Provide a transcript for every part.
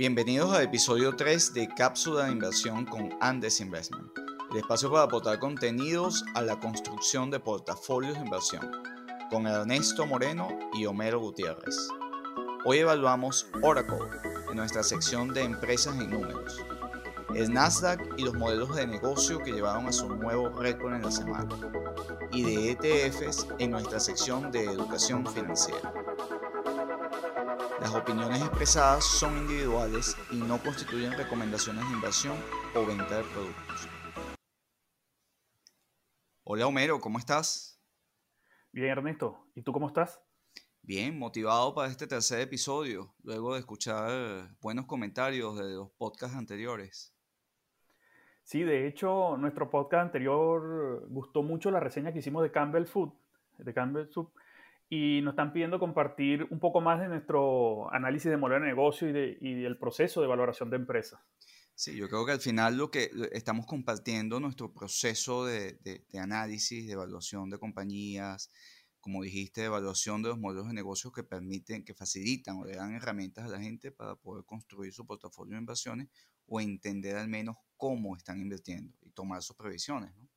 Bienvenidos al episodio 3 de Cápsula de Inversión con Andes Investment, el espacio para aportar contenidos a la construcción de portafolios de inversión, con Ernesto Moreno y Homero Gutiérrez. Hoy evaluamos Oracle en nuestra sección de empresas en números, el Nasdaq y los modelos de negocio que llevaron a su nuevo récord en la semana, y de ETFs en nuestra sección de educación financiera. Las opiniones expresadas son individuales y no constituyen recomendaciones de inversión o venta de productos. Hola Homero, ¿cómo estás? Bien Ernesto, ¿y tú cómo estás? Bien, motivado para este tercer episodio, luego de escuchar buenos comentarios de los podcasts anteriores. Sí, de hecho, nuestro podcast anterior gustó mucho la reseña que hicimos de Campbell Food, de Campbell Soup, y nos están pidiendo compartir un poco más de nuestro análisis de modelo de negocio y, de, y del proceso de valoración de empresas. Sí, yo creo que al final lo que estamos compartiendo nuestro proceso de, de, de, análisis, de evaluación de compañías, como dijiste, de evaluación de los modelos de negocio que permiten, que facilitan o le dan herramientas a la gente para poder construir su portafolio de inversiones o entender al menos cómo están invirtiendo y tomar sus previsiones. ¿no?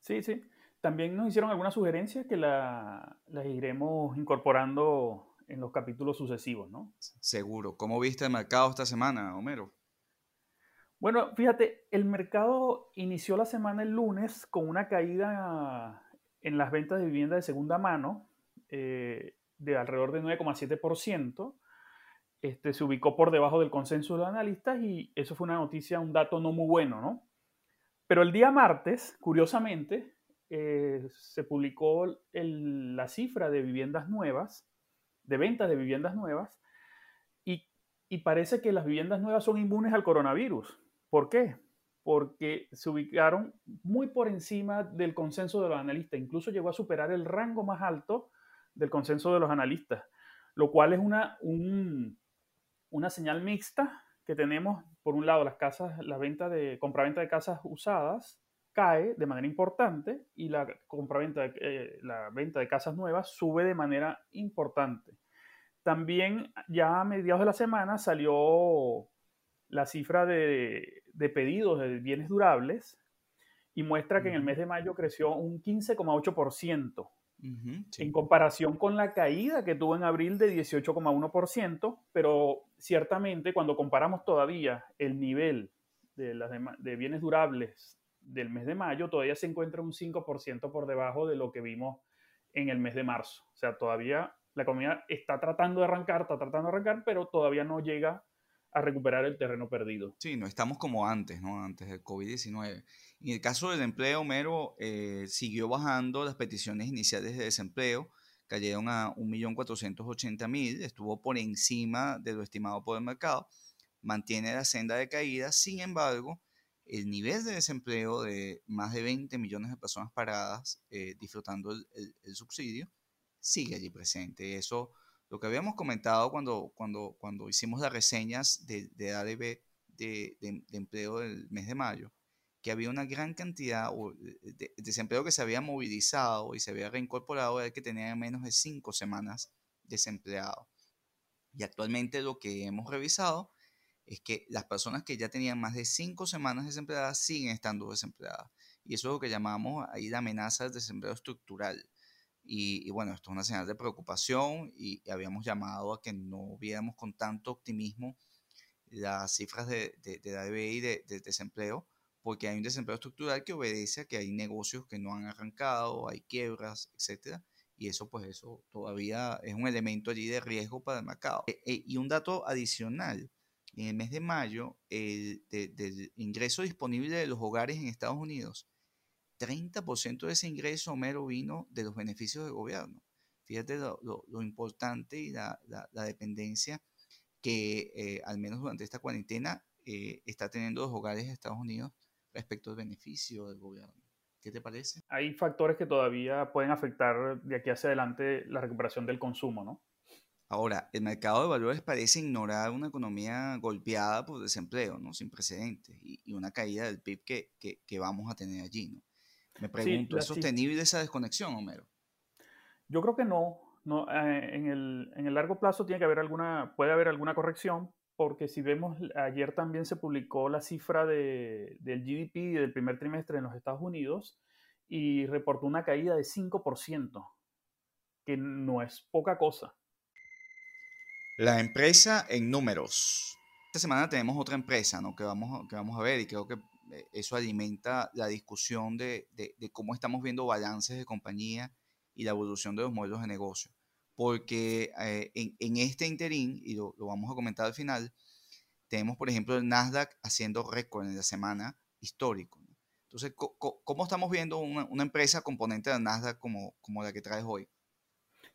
Sí, sí. También nos hicieron algunas sugerencias que la, las iremos incorporando en los capítulos sucesivos, ¿no? Seguro. ¿Cómo viste el mercado esta semana, Homero? Bueno, fíjate, el mercado inició la semana el lunes con una caída en las ventas de vivienda de segunda mano eh, de alrededor de 9,7%. Este, se ubicó por debajo del consenso de los analistas y eso fue una noticia, un dato no muy bueno, ¿no? Pero el día martes, curiosamente, eh, se publicó la cifra de viviendas nuevas, de ventas de viviendas nuevas, y, parece que las viviendas nuevas son inmunes al coronavirus. ¿Por qué? Porque se ubicaron muy por encima del consenso de los analistas, incluso llegó a superar el rango más alto del consenso de los analistas, lo cual es una, un, una señal mixta que tenemos, por un lado, las casas, la venta de compraventa de casas usadas cae de manera importante y la compraventa, eh, la venta de casas nuevas sube de manera importante. También ya a mediados de la semana salió la cifra de, de pedidos de bienes durables y muestra que en el mes de mayo creció un 15,8%, uh -huh, sí. en comparación con la caída que tuvo en abril de 18,1%, pero ciertamente cuando comparamos todavía el nivel de, las de bienes durables del mes de mayo todavía se encuentra un 5% por debajo de lo que vimos en el mes de marzo. O sea, todavía la economía está tratando de arrancar, está tratando de arrancar, pero todavía no llega a recuperar el terreno perdido. Sí, no estamos como antes, ¿no? Antes del COVID-19. En el caso del empleo, Mero, eh, siguió bajando las peticiones iniciales de desempleo, cayeron a 1.480.000, estuvo por encima de lo estimado por el mercado, mantiene la senda de caída, sin embargo, el nivel de desempleo de más de 20 millones de personas paradas eh, disfrutando el, el, el, subsidio sigue allí presente. Eso, lo que habíamos comentado cuando, cuando, cuando hicimos las reseñas de, de ADB de, de, de, empleo del mes de mayo, que había una gran cantidad de, desempleo que se había movilizado y se había reincorporado, el que tenía menos de 5 semanas desempleado. Y actualmente lo que hemos revisado es que las personas que ya tenían más de cinco semanas desempleadas siguen estando desempleadas. Y eso es lo que llamamos ahí la amenaza del desempleo estructural. Y, bueno, esto es una señal de preocupación y, habíamos llamado a que no viéramos con tanto optimismo las cifras de, de, la DBI de, de, desempleo, porque hay un desempleo estructural que obedece a que hay negocios que no han arrancado, hay quiebras, etcétera y eso pues eso todavía es un elemento allí de riesgo para el mercado. E, e, y un dato adicional, en el mes de mayo, el, de, del ingreso disponible de los hogares en Estados Unidos, 30% de ese ingreso, Homero, vino de los beneficios del gobierno. Fíjate lo, lo, lo importante y la, la, la dependencia que, eh, al menos durante esta cuarentena, eh, está teniendo los hogares de Estados Unidos respecto al beneficio del gobierno. ¿Qué te parece? Hay factores que todavía pueden afectar de aquí hacia adelante la recuperación del consumo, ¿no? Ahora, el mercado de valores parece ignorar una economía golpeada por desempleo, ¿no? Sin precedentes, y, y una caída del PIB que, que, que, vamos a tener allí, ¿no? Me pregunto, sí, ¿es sostenible esa desconexión, Homero? Yo creo que no. no eh, en, el, en, el, largo plazo tiene que haber alguna, puede haber alguna corrección, porque si vemos, ayer también se publicó la cifra de, del GDP del primer trimestre en los Estados Unidos y reportó una caída de 5%, que no es poca cosa. La empresa en números. Esta semana tenemos otra empresa ¿no? que, vamos, que vamos a ver y creo que eh, eso alimenta la discusión de, de, cómo estamos viendo balances de compañía y la evolución de los modelos de negocio. Porque eh, en, en, este interín, y lo, lo, vamos a comentar al final, tenemos, por ejemplo, el Nasdaq haciendo récord en la semana histórico. Entonces, ¿cómo estamos viendo una, una, empresa componente del Nasdaq como, como la que traes hoy?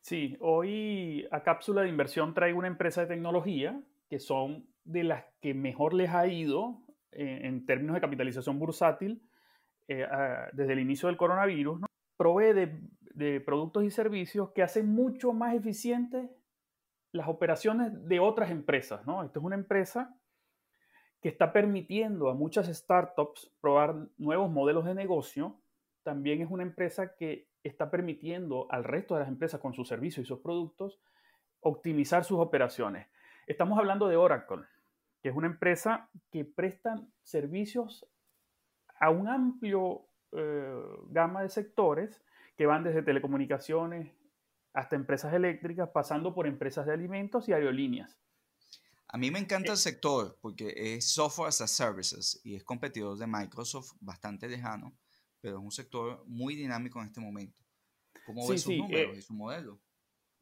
Sí, hoy a cápsula de inversión traigo una empresa de tecnología que son de las que mejor les ha ido eh, en términos de capitalización bursátil eh, desde el inicio del coronavirus. ¿no? Provee de, productos y servicios que hacen mucho más eficientes las operaciones de otras empresas. ¿no? Esta es una empresa que está permitiendo a muchas startups probar nuevos modelos de negocio. También es una empresa que está permitiendo al resto de las empresas con sus servicios y sus productos optimizar sus operaciones. Estamos hablando de Oracle, que es una empresa que presta servicios a un amplio eh, gama de sectores que van desde telecomunicaciones hasta empresas eléctricas, pasando por empresas de alimentos y aerolíneas. A mí me encanta el sector porque es software as a services y es competidor de Microsoft bastante lejano pero es un sector muy dinámico en este momento. ¿Cómo ves sus números eh, y su modelo?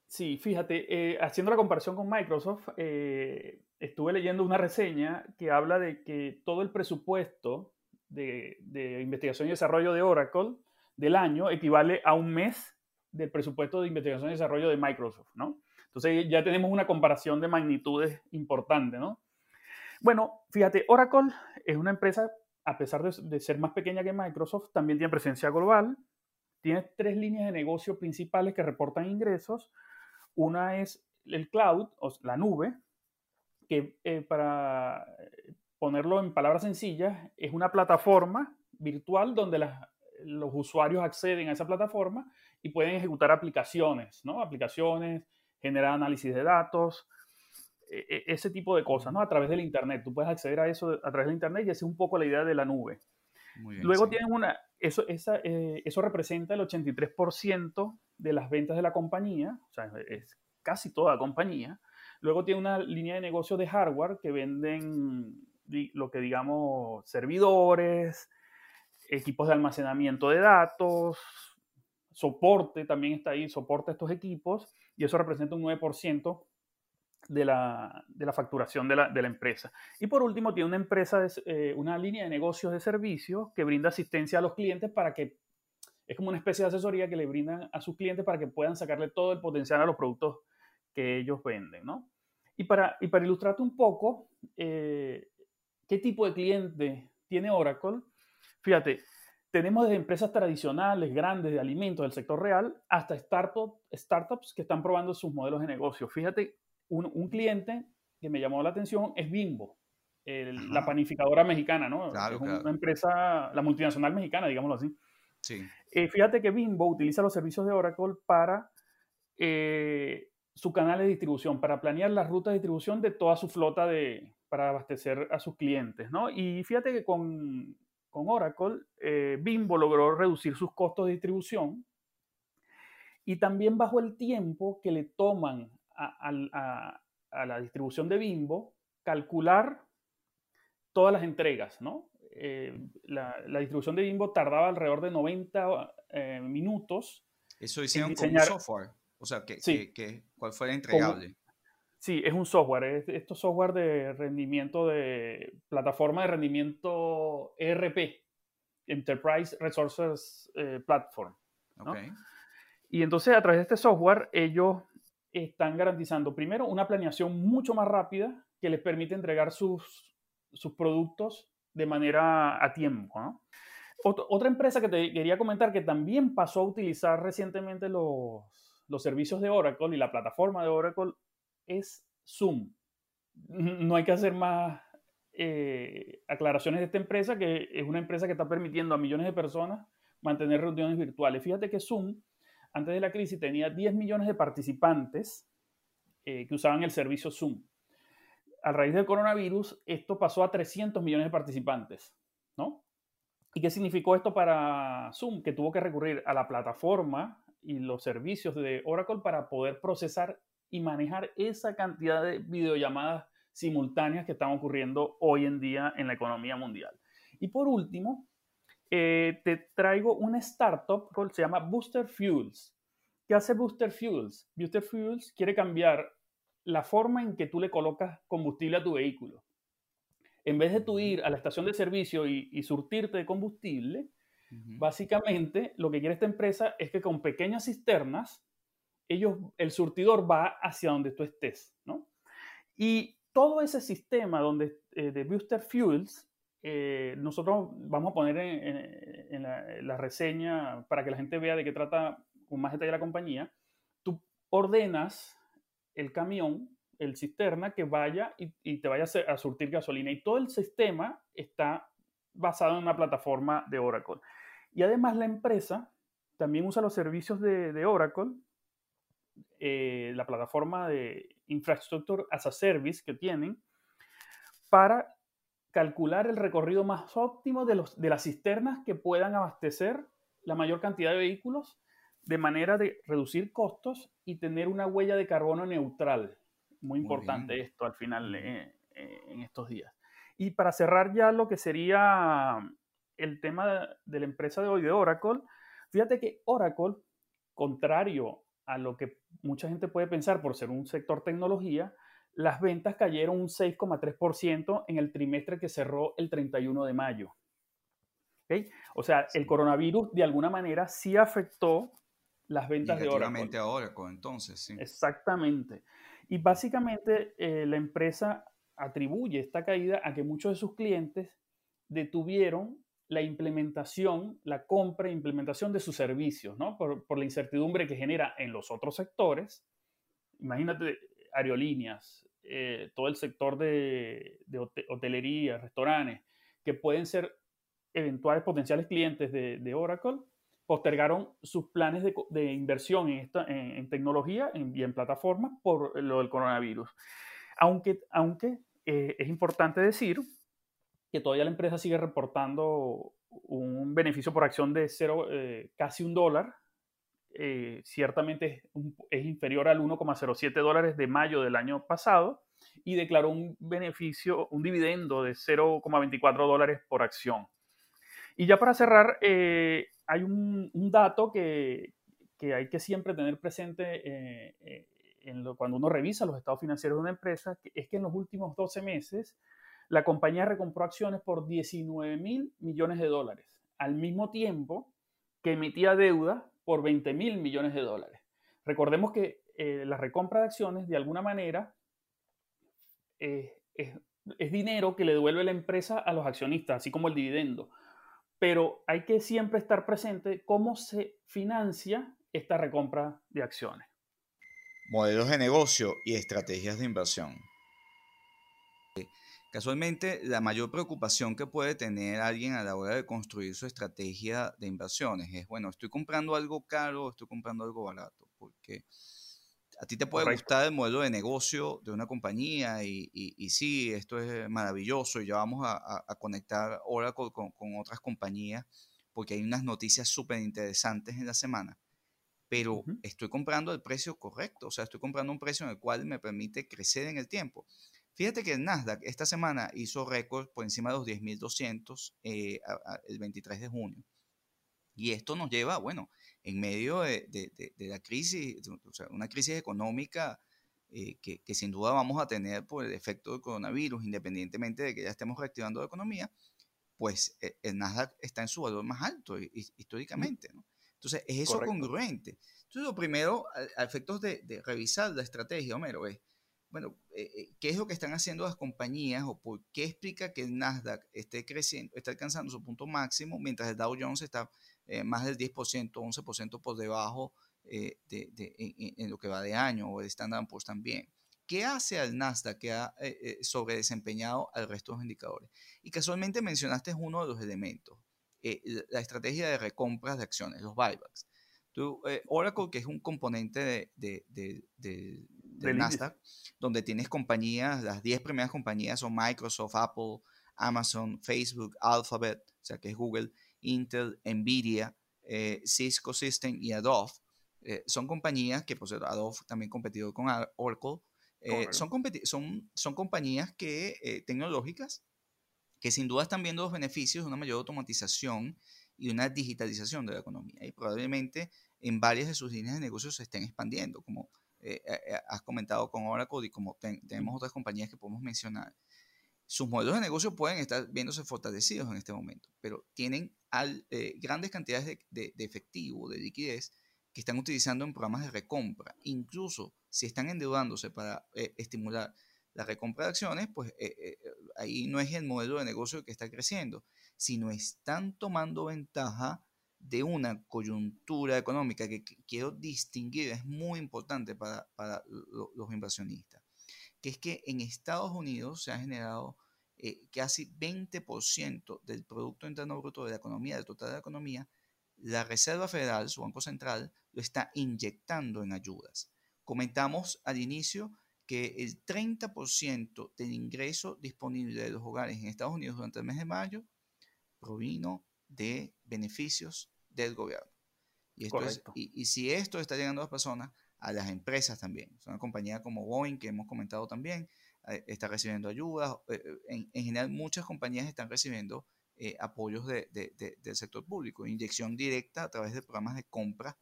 Sí, fíjate, eh, haciendo la comparación con Microsoft, eh, estuve leyendo una reseña que habla de que todo el presupuesto de, de, investigación y desarrollo de Oracle del año equivale a un mes del presupuesto de investigación y desarrollo de Microsoft, ¿no? Entonces ya tenemos una comparación de magnitudes importante, ¿no? Bueno, fíjate, Oracle es una empresa a pesar de, ser más pequeña que Microsoft, también tiene presencia global. Tiene tres líneas de negocio principales que reportan ingresos. Una es el cloud, o la nube, que eh, para ponerlo en palabras sencillas, es una plataforma virtual donde los usuarios acceden a esa plataforma y pueden ejecutar aplicaciones, ¿no? Aplicaciones, generar análisis de datos, ese tipo de cosas, ¿no? A través del Internet. Tú puedes acceder a eso a través del Internet y esa es un poco la idea de la nube. Luego tienen una, eso, esa, eh, eso representa el 83% de las ventas de la compañía, o sea, es casi toda la compañía. Luego tiene una línea de negocio de hardware que venden lo que digamos servidores, equipos de almacenamiento de datos, soporte también está ahí, soporta estos equipos y eso representa un 9% de la, de la facturación de la, de la, empresa. Y por último, tiene una empresa, eh, una línea de negocios de servicios que brinda asistencia a los clientes para que, es como una especie de asesoría que le brindan a sus clientes para que puedan sacarle todo el potencial a los productos que ellos venden, ¿no? Y para, y para ilustrarte un poco, eh, ¿qué tipo de cliente tiene Oracle? Fíjate, tenemos desde empresas tradicionales, grandes, de alimentos del sector real, hasta startup, startups que están probando sus modelos de negocio. Fíjate un, cliente que me llamó la atención es Bimbo, la panificadora mexicana, ¿no? es una empresa, la multinacional mexicana, digámoslo así. Sí. Eh, fíjate que Bimbo utiliza los servicios de Oracle para eh, su canal de distribución, para planear la ruta de distribución de toda su flota de, para abastecer a sus clientes, ¿no? Y fíjate que con, con Oracle, eh, Bimbo logró reducir sus costos de distribución y también bajó el tiempo que le toman a, la distribución de Bimbo calcular todas las entregas, ¿no? Eh, la, distribución de Bimbo tardaba alrededor de 90 eh, minutos. Eso hicieron con un software. O sea, que, que, ¿cuál entregable? sí, es un software. Es, esto software de rendimiento de plataforma de rendimiento ERP, Enterprise Resources eh, Platform. Y entonces a través de este software ellos están garantizando, primero, una planeación mucho más rápida que les permite entregar sus, sus productos de manera a tiempo. otra empresa que te quería comentar que también pasó a utilizar recientemente los, los servicios de Oracle y la plataforma de Oracle es Zoom. No hay que hacer más eh, aclaraciones de esta empresa, que es una empresa que está permitiendo a millones de personas mantener reuniones virtuales. Fíjate que Zoom antes de la crisis tenía 10 millones de participantes eh, que usaban el servicio Zoom. a raíz del coronavirus, esto pasó a 300 millones de participantes, ¿no? ¿Y qué significó esto para Zoom? Que tuvo que recurrir a la plataforma y los servicios de Oracle para poder procesar y manejar esa cantidad de videollamadas simultáneas que están ocurriendo hoy en día en la economía mundial. Y por último, eh, te traigo una startup que se llama Booster Fuels. ¿Qué hace Booster Fuels? Booster Fuels quiere cambiar la forma en que tú le colocas combustible a tu vehículo. En vez de tú ir a la estación de servicio y, surtirte de combustible, básicamente lo que quiere esta empresa es que con pequeñas cisternas, ellos, el surtidor va hacia donde tú estés, ¿no? Y todo ese sistema donde, eh, de Booster Fuels eh, nosotros vamos a poner en, la, reseña para que la gente vea de qué trata con más detalle la compañía. Tú ordenas el camión, el cisterna, que vaya y, te vaya a, surtir gasolina. Y todo el sistema está basado en una plataforma de Oracle. Y además la empresa también usa los servicios de, Oracle, eh, la plataforma de Infrastructure as a Service que tienen, para calcular el recorrido más óptimo de, los, de las cisternas que puedan abastecer la mayor cantidad de vehículos de manera de reducir costos y tener una huella de carbono neutral. Muy, importante esto al final eh, eh, en estos días. Y para cerrar ya lo que sería el tema de, la empresa de hoy, de Oracle, fíjate que Oracle, contrario a lo que mucha gente puede pensar por ser un sector tecnología, las ventas cayeron un 6,3% en el trimestre que cerró el 31 de mayo. O sea, el coronavirus de alguna manera sí afectó las ventas de Oracle. a Oracle, entonces, sí. Exactamente. Y básicamente eh, la empresa atribuye esta caída a que muchos de sus clientes detuvieron la implementación, la compra e implementación de sus servicios, ¿no? Por, por la incertidumbre que genera en los otros sectores. Imagínate, aerolíneas, eh, todo el sector de, hotelería, restaurantes, que pueden ser eventuales potenciales clientes de, Oracle, postergaron sus planes de, inversión en, esta, en, tecnología y en plataformas por lo del coronavirus. Aunque, aunque eh, es importante decir que todavía la empresa sigue reportando un beneficio por acción de cero, eh, casi un dólar eh, ciertamente es, inferior al 1,07 dólares de mayo del año pasado y declaró un beneficio, un dividendo de 0,24 dólares por acción. Y ya para cerrar, eh, hay un, dato que, hay que siempre tener presente eh, cuando uno revisa los estados financieros de una empresa, que es que en los últimos 12 meses la compañía recompró acciones por 19 mil millones de dólares, al mismo tiempo que emitía deuda por 20 mil millones de dólares. Recordemos que eh, la recompra de acciones, de alguna manera, eh, es, dinero que le devuelve la empresa a los accionistas, así como el dividendo. Pero hay que siempre estar presente cómo se financia esta recompra de acciones. Modelos de negocio y estrategias de inversión. Casualmente, la mayor preocupación que puede tener alguien a la hora de construir su estrategia de inversiones es, bueno, estoy comprando algo caro, estoy comprando algo barato, porque a ti te puede gustar el modelo de negocio de una compañía y, y, sí, esto es maravilloso y ya vamos a, conectar Oracle con, con, otras compañías porque hay unas noticias súper interesantes en la semana, pero estoy comprando el precio correcto, o sea, estoy comprando un precio en el cual me permite crecer en el tiempo. Fíjate que el Nasdaq esta semana hizo récord por encima de los 10.200 eh, el 23 de junio. Y esto nos lleva, bueno, en medio de, la crisis, o sea, una crisis económica eh, que, sin duda vamos a tener por el efecto del coronavirus, independientemente de que ya estemos reactivando la economía, pues eh, el Nasdaq está en su valor más alto históricamente. ¿no? Entonces, es eso congruente. Entonces, lo primero, a, efectos de, revisar la estrategia, Homero, es bueno, eh, eh, ¿qué es lo que están haciendo las compañías o por qué explica que el Nasdaq esté creciendo, está alcanzando su punto máximo mientras el Dow Jones está eh, más del 10%, 11% por debajo de, en, lo que va de año o el Standard Poor's también? ¿Qué hace al Nasdaq que ha sobre desempeñado al resto de los indicadores? Y casualmente mencionaste uno de los elementos, la estrategia de recompras de acciones, los buybacks. Tú, Oracle, que es un componente de del, Nasdaq, donde tienes compañías, las 10 primeras compañías son Microsoft, Apple, Amazon, Facebook, Alphabet, o sea que es Google, Intel, Nvidia, eh, Cisco System y Adobe. Eh, son compañías que, por cierto, Adobe también competido con Oracle. Eh, son, son, son compañías que, tecnológicas que sin duda están viendo los beneficios de una mayor automatización y una digitalización de la economía. Y probablemente en varias de sus líneas de negocios se estén expandiendo, como has comentado con Oracle y como tenemos otras compañías que podemos mencionar sus modelos de negocio pueden estar viéndose fortalecidos en este momento, pero tienen eh, grandes cantidades de, efectivo, de liquidez, que están utilizando en programas de recompra. Incluso si están endeudándose para eh, estimular la recompra de acciones, pues eh, ahí no es el modelo de negocio que está creciendo, sino están tomando ventaja de una coyuntura económica que quiero distinguir, es muy importante para, los inversionistas que es que en Estados Unidos se ha generado eh, casi 20% del Producto Interno Bruto de la economía, del total de la economía, la Reserva Federal, su Banco Central, lo está inyectando en ayudas. Comentamos al inicio que el 30% del ingreso disponible de los hogares en Estados Unidos durante el mes de mayo provino de beneficios del gobierno. Y, y, y, si esto está llegando a las personas, a las empresas también. una compañía como Boeing, que hemos comentado también, eh, está recibiendo ayudas. Eh, eh, en, general, muchas compañías están recibiendo apoyos de, del sector público, inyección directa a través de programas de compra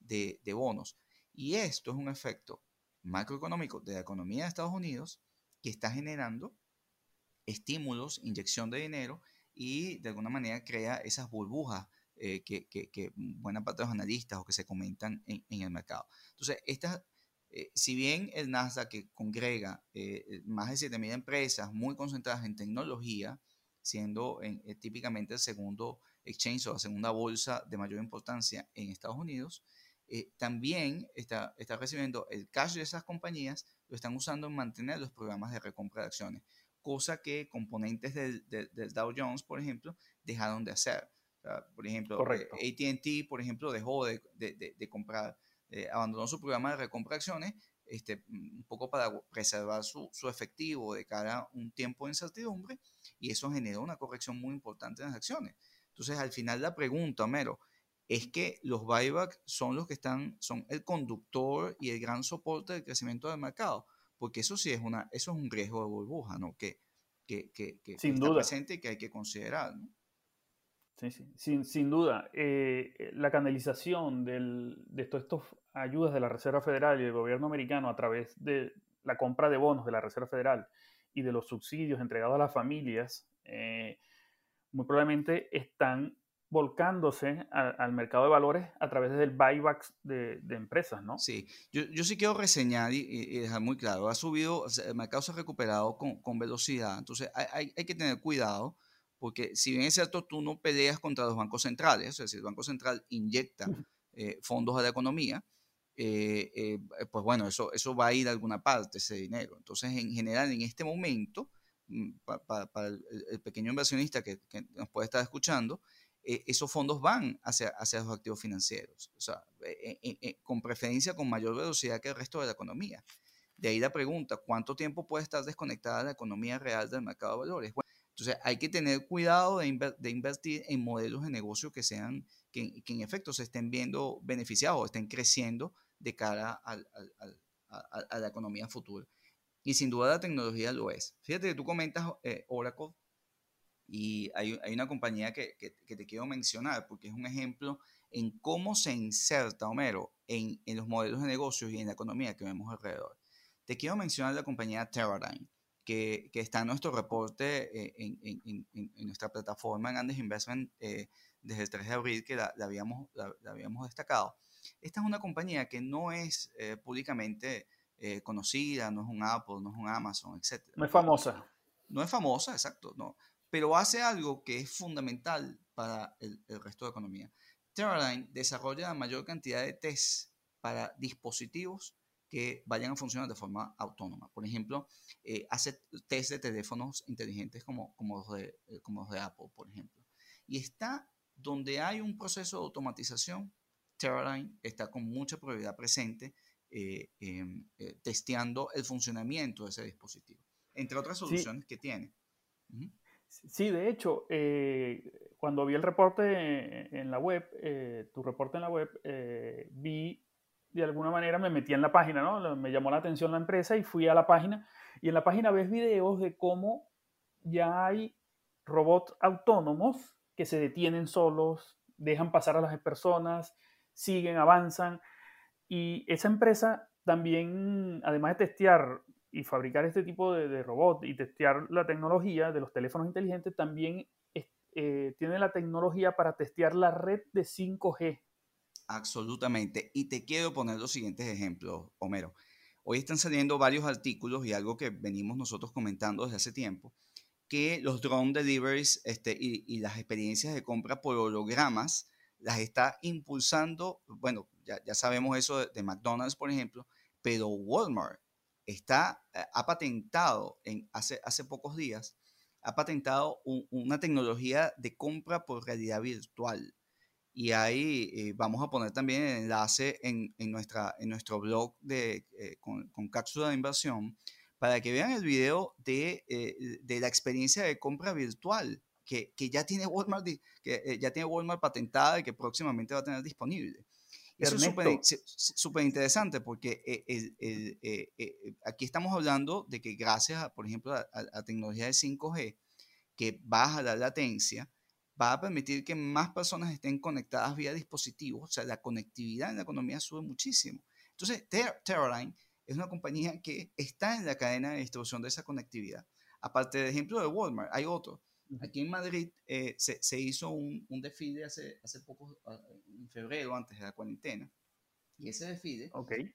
de, bonos. Y esto es un efecto macroeconómico de la economía de Estados Unidos que está generando estímulos, inyección de dinero y de alguna manera crea esas burbujas eh, que, que, buena parte de los analistas o que se comentan en, el mercado. Entonces, estas, eh, si bien el Nasdaq que congrega eh, más de 7.000 empresas muy concentradas en tecnología, siendo típicamente el segundo exchange o la segunda bolsa de mayor importancia en Estados Unidos, también está, está recibiendo el cash de esas compañías, lo están usando en mantener los programas de recompra de acciones, cosa que componentes del, del Dow Jones, por ejemplo, dejaron de hacer. Por ejemplo, eh, ATT, por ejemplo, dejó de, de, de comprar, eh, abandonó su programa de recompra de acciones, este, un poco para preservar su, su, efectivo de cara a un tiempo de incertidumbre, y eso generó una corrección muy importante en las acciones. Entonces, al final la pregunta, Mero, es que los buybacks son los que están, son el conductor y el gran soporte del crecimiento del mercado, porque eso sí es una, eso es un riesgo de burbuja, ¿no? Que, que, que, que Sin está duda. presente y que hay que considerar, ¿no? Sí, sí, sin, sin duda. Eh, eh, la canalización del, de todas estas ayudas de la Reserva Federal y del gobierno americano a través de la compra de bonos de la Reserva Federal y de los subsidios entregados a las familias, eh, muy probablemente están volcándose al mercado de valores a través del buyback de, de empresas, ¿no? Sí, yo, yo, sí quiero reseñar y, dejar muy claro, ha subido, el mercado se ha recuperado con, con velocidad, entonces hay, hay, hay que tener cuidado porque si bien es cierto, tú no peleas contra los bancos centrales, es decir, el Banco Central inyecta eh, fondos a la economía, eh, eh, pues bueno, eso, eso va a ir a alguna parte, ese dinero. Entonces, en general, en este momento, mm, para, el, pequeño inversionista que, nos puede estar escuchando, esos fondos van hacia, hacia los activos financieros, o sea, con preferencia con mayor velocidad que el resto de la economía. De ahí la pregunta, ¿cuánto tiempo puede estar desconectada la economía real del mercado de valores? Bueno, entonces hay que tener cuidado de, invertir en modelos de negocio que sean, que, en efecto se estén viendo beneficiados estén creciendo de cara a, la economía futura. Y sin duda la tecnología lo es. Fíjate que tú comentas eh, Oracle y hay, una compañía que, te quiero mencionar porque es un ejemplo en cómo se inserta Homero en, en los modelos de negocio y en la economía que vemos alrededor. Te quiero mencionar la compañía Teradyne que, está en nuestro reporte eh, en, nuestra plataforma en Andes Investment eh, desde el 3 de abril que la, habíamos, la, habíamos destacado. Esta es una compañía que no es eh, públicamente conocida, no es un Apple, no es un Amazon, etc. No es famosa. No es famosa, exacto, no. Pero hace algo que es fundamental para el, el resto de la economía. Teradyne desarrolla la mayor cantidad de tests para dispositivos que vayan a funcionar de forma autónoma. Por ejemplo, eh, hace test de teléfonos inteligentes como, como, los de, eh, como los de Apple, por ejemplo. Y está donde hay un proceso de automatización, Teradyne está con mucha probabilidad presente em, testeando el funcionamiento de ese dispositivo, entre otras soluciones que tiene. Sí, de hecho, cuando vi el reporte en la web, tu reporte en la web, vi de alguna manera me metí en la página, ¿no? Me llamó la atención la empresa y fui a la página. Y en la página ves videos de cómo ya hay robots autónomos que se detienen solos, dejan pasar a las personas, siguen, avanzan. Y esa empresa también, además de testear y fabricar este tipo de, de robot y testear la tecnología de los teléfonos inteligentes, también eh, tiene la tecnología para testear la red de 5G Absolutamente. Y te quiero poner los siguientes ejemplos, Homero. Hoy están saliendo varios artículos y algo que venimos nosotros comentando desde hace tiempo, que los drone deliveries este, y, las experiencias de compra por hologramas las está impulsando, bueno, ya, sabemos eso de, McDonald's, por ejemplo, pero Walmart está, eh, ha patentado en, hace, hace pocos días, ha patentado una tecnología de compra por realidad virtual y ahí eh, vamos a poner también el enlace en, en nuestra, en nuestro blog de, eh, con, con, cápsula de inversión para que vean el video de, eh, de la experiencia de compra virtual que, que ya tiene Walmart, que ya tiene Walmart patentada y que próximamente va a tener disponible. Eso es súper interesante porque el, el, aquí estamos hablando de que gracias, a, por ejemplo, a, a la tecnología de 5G, que baja la latencia, va a permitir que más personas estén conectadas vía dispositivos, o sea, la conectividad en la economía sube muchísimo. Entonces, Terraline es una compañía que está en la cadena de distribución de esa conectividad. Aparte del ejemplo de Walmart, hay otro. Aquí en Madrid eh, se, hizo un, desfile hace, hace poco, ah, en febrero, antes de la cuarentena. Y ese desfile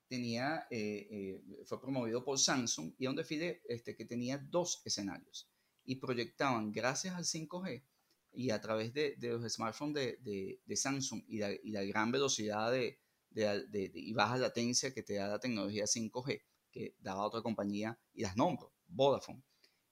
tenía, eh, eh, fue promovido por Samsung y era un desfile este, que tenía dos escenarios. Y proyectaban, gracias al 5G, y a través de, de los smartphones de, de, Samsung y la, y la, gran velocidad de, y baja latencia que te da la tecnología 5G, que daba otra compañía, y las nombro, Vodafone,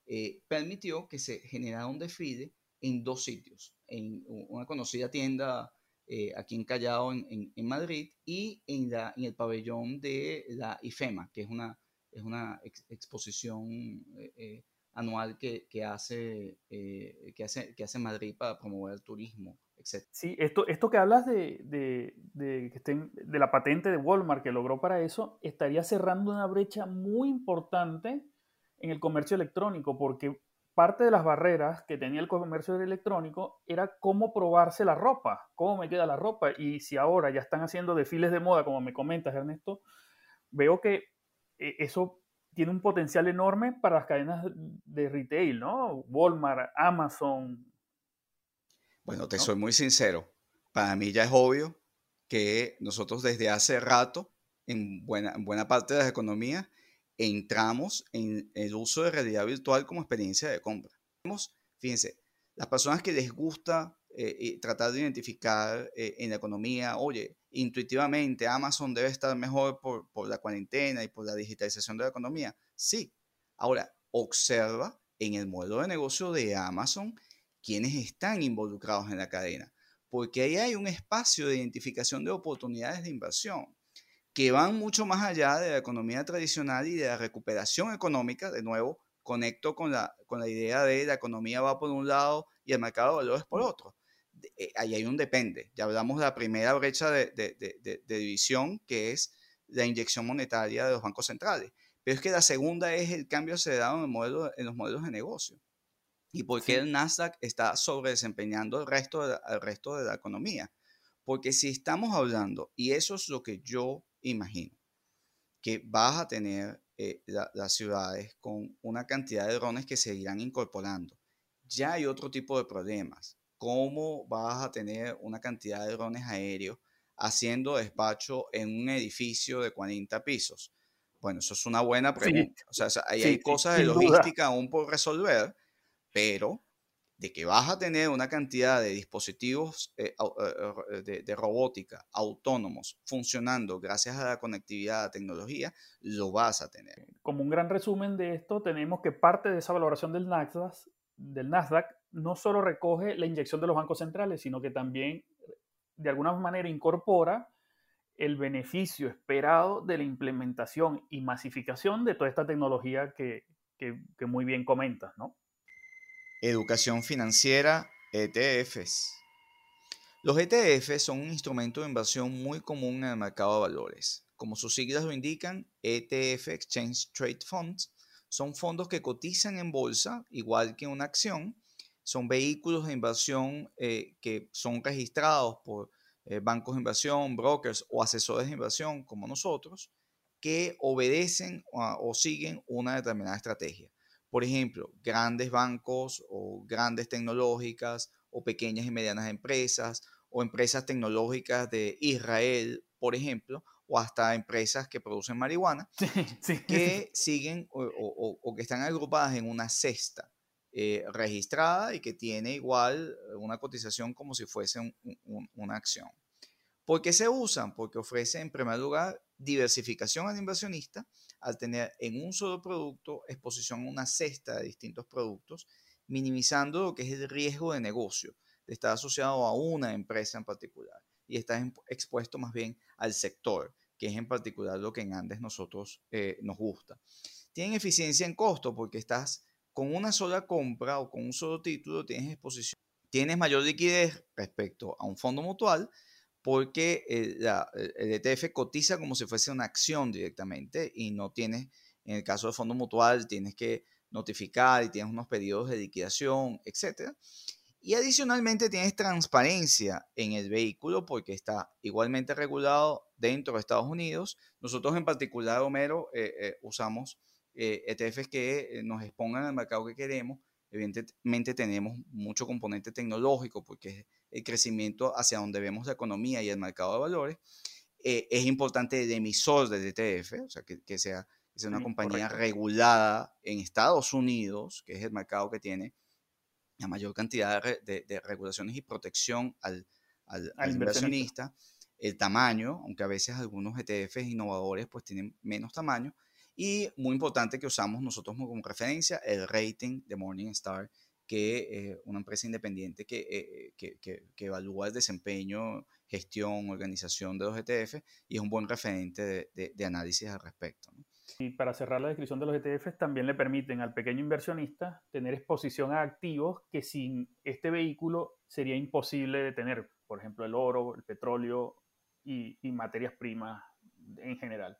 eh, permitió que se generara un desfile en dos sitios, en una conocida tienda eh, aquí en Callao, en, en, Madrid, y en, la, en el pabellón de la IFEMA, que es una, es una exposición eh, anual que, que hace, eh, que, hace, que hace Madrid para promover el turismo, etc. Sí, esto, esto que hablas de, de, de, que estén, de la patente de Walmart que logró para eso, estaría cerrando una brecha muy importante en el comercio electrónico, porque parte de las barreras que tenía el comercio electrónico era cómo probarse la ropa, cómo me queda la ropa, y si ahora ya están haciendo desfiles de moda, como me comentas, Ernesto, veo que eh, eso tiene un potencial enorme para las cadenas de retail, ¿no? Walmart, Amazon. Bueno, te soy muy sincero. Para mí ya es obvio que nosotros desde hace rato, en buena, buena parte de la economía, entramos en el uso de realidad virtual como experiencia de compra. Fíjense, las personas que les gusta eh, tratar de identificar eh, en la economía, oye, intuitivamente Amazon debe estar mejor por, por, la cuarentena y por la digitalización de la economía. Sí. Ahora, observa en el modelo de negocio de Amazon quienes están involucrados en la cadena, porque ahí hay un espacio de identificación de oportunidades de inversión que van mucho más allá de la economía tradicional y de la recuperación económica. De nuevo, conecto con la, con la idea de la economía va por un lado y el mercado de valores por otro. Eh, ahí hay un depende. Ya hablamos de la primera brecha de, de, división, que es la inyección monetaria de los bancos centrales. Pero es que la segunda es el cambio acelerado en, el modelo, en los modelos de negocio. ¿Y por qué el Nasdaq está sobre desempeñando el resto, de, el resto de la economía? Porque si estamos hablando, y eso es lo que yo imagino, que vas a tener eh, las ciudades con una cantidad de drones que se irán incorporando. Ya hay otro tipo de problemas. ¿cómo vas a tener una cantidad de drones aéreos haciendo despacho en un edificio de 40 pisos? Bueno, eso es una buena pregunta. o sea, hay cosas de logística aún por resolver, pero de que vas a tener una cantidad de dispositivos eh, eh, de, de, robótica autónomos funcionando gracias a la conectividad, a la tecnología, lo vas a tener. Como un gran resumen de esto, tenemos que parte de esa valoración del Nasdaq, del Nasdaq no solo recoge la inyección de los bancos centrales, sino que también de alguna manera incorpora el beneficio esperado de la implementación y masificación de toda esta tecnología que, que muy bien comentas, ¿no? Educación financiera, ETFs. Los ETFs son un instrumento de inversión muy común en el mercado de valores. Como sus siglas lo indican, ETF Exchange Trade Funds son fondos que cotizan en bolsa, igual que una acción. Son vehículos de inversión eh, que son registrados por eh, bancos de inversión, brokers o asesores de inversión como nosotros, que obedecen o siguen una determinada estrategia. Por ejemplo, grandes bancos o grandes tecnológicas o pequeñas y medianas empresas o empresas tecnológicas de Israel, por ejemplo, o hasta empresas que producen marihuana, que siguen o, que están agrupadas en una cesta eh, registrada y que tiene igual una cotización como si fuese una acción. ¿Por qué se usan? Porque ofrecen, en primer lugar, diversificación al inversionista al tener en un solo producto exposición a una cesta de distintos productos, minimizando lo que es el riesgo de negocio, de estar asociado a una empresa en particular y estás expuesto más bien al sector, que es en particular lo que en Andes nosotros eh, nos gusta. Tienen eficiencia en costo porque estás con una sola compra o con un solo título, tienes exposición, tienes mayor liquidez respecto a un fondo mutual porque el, ETF cotiza como si fuese una acción directamente y no tienes, en el caso del fondo mutual, tienes que notificar y tienes unos periodos de liquidación, etc. Y adicionalmente tienes transparencia en el vehículo porque está igualmente regulado dentro de Estados Unidos. Nosotros en particular, Homero, eh, eh, usamos ETFs eh, e que nos expongan al mercado que queremos. Evidentemente tenemos mucho componente tecnológico porque el crecimiento hacia donde vemos la economía y el mercado de valores, eh, es importante el emisor del ETF, o sea, que, que sea, sea, una compañía regulada en Estados Unidos, que es el mercado que tiene la mayor cantidad de, de, regulaciones y protección al, al, inversionista, el tamaño, aunque a veces algunos ETFs innovadores pues tienen menos tamaño, y muy importante que usamos nosotros como referencia el rating de Morningstar, que eh, una empresa independiente que, eh, que, que, evalúa el desempeño, gestión, organización de los ETF y es un buen referente de, de, análisis al respecto. Y para cerrar la descripción de los ETFs, también le permiten al pequeño inversionista tener exposición a activos que sin este vehículo sería imposible de tener, por ejemplo, el oro, el petróleo y, y materias primas en general.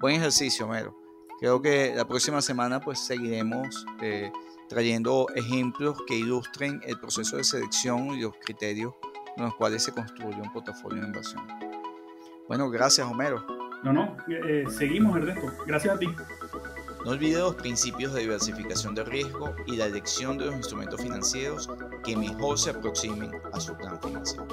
Buen ejercicio, Mero. Creo que la próxima semana pues seguiremos eh, trayendo ejemplos que ilustren el proceso de selección y los criterios con los cuales se construye un portafolio de inversión. Bueno, gracias Homero. No, no, eh, seguimos Ernesto. Gracias a ti. No olvides los principios de diversificación de riesgo y la elección de los instrumentos financieros que mejor se aproximen a su plan financiero.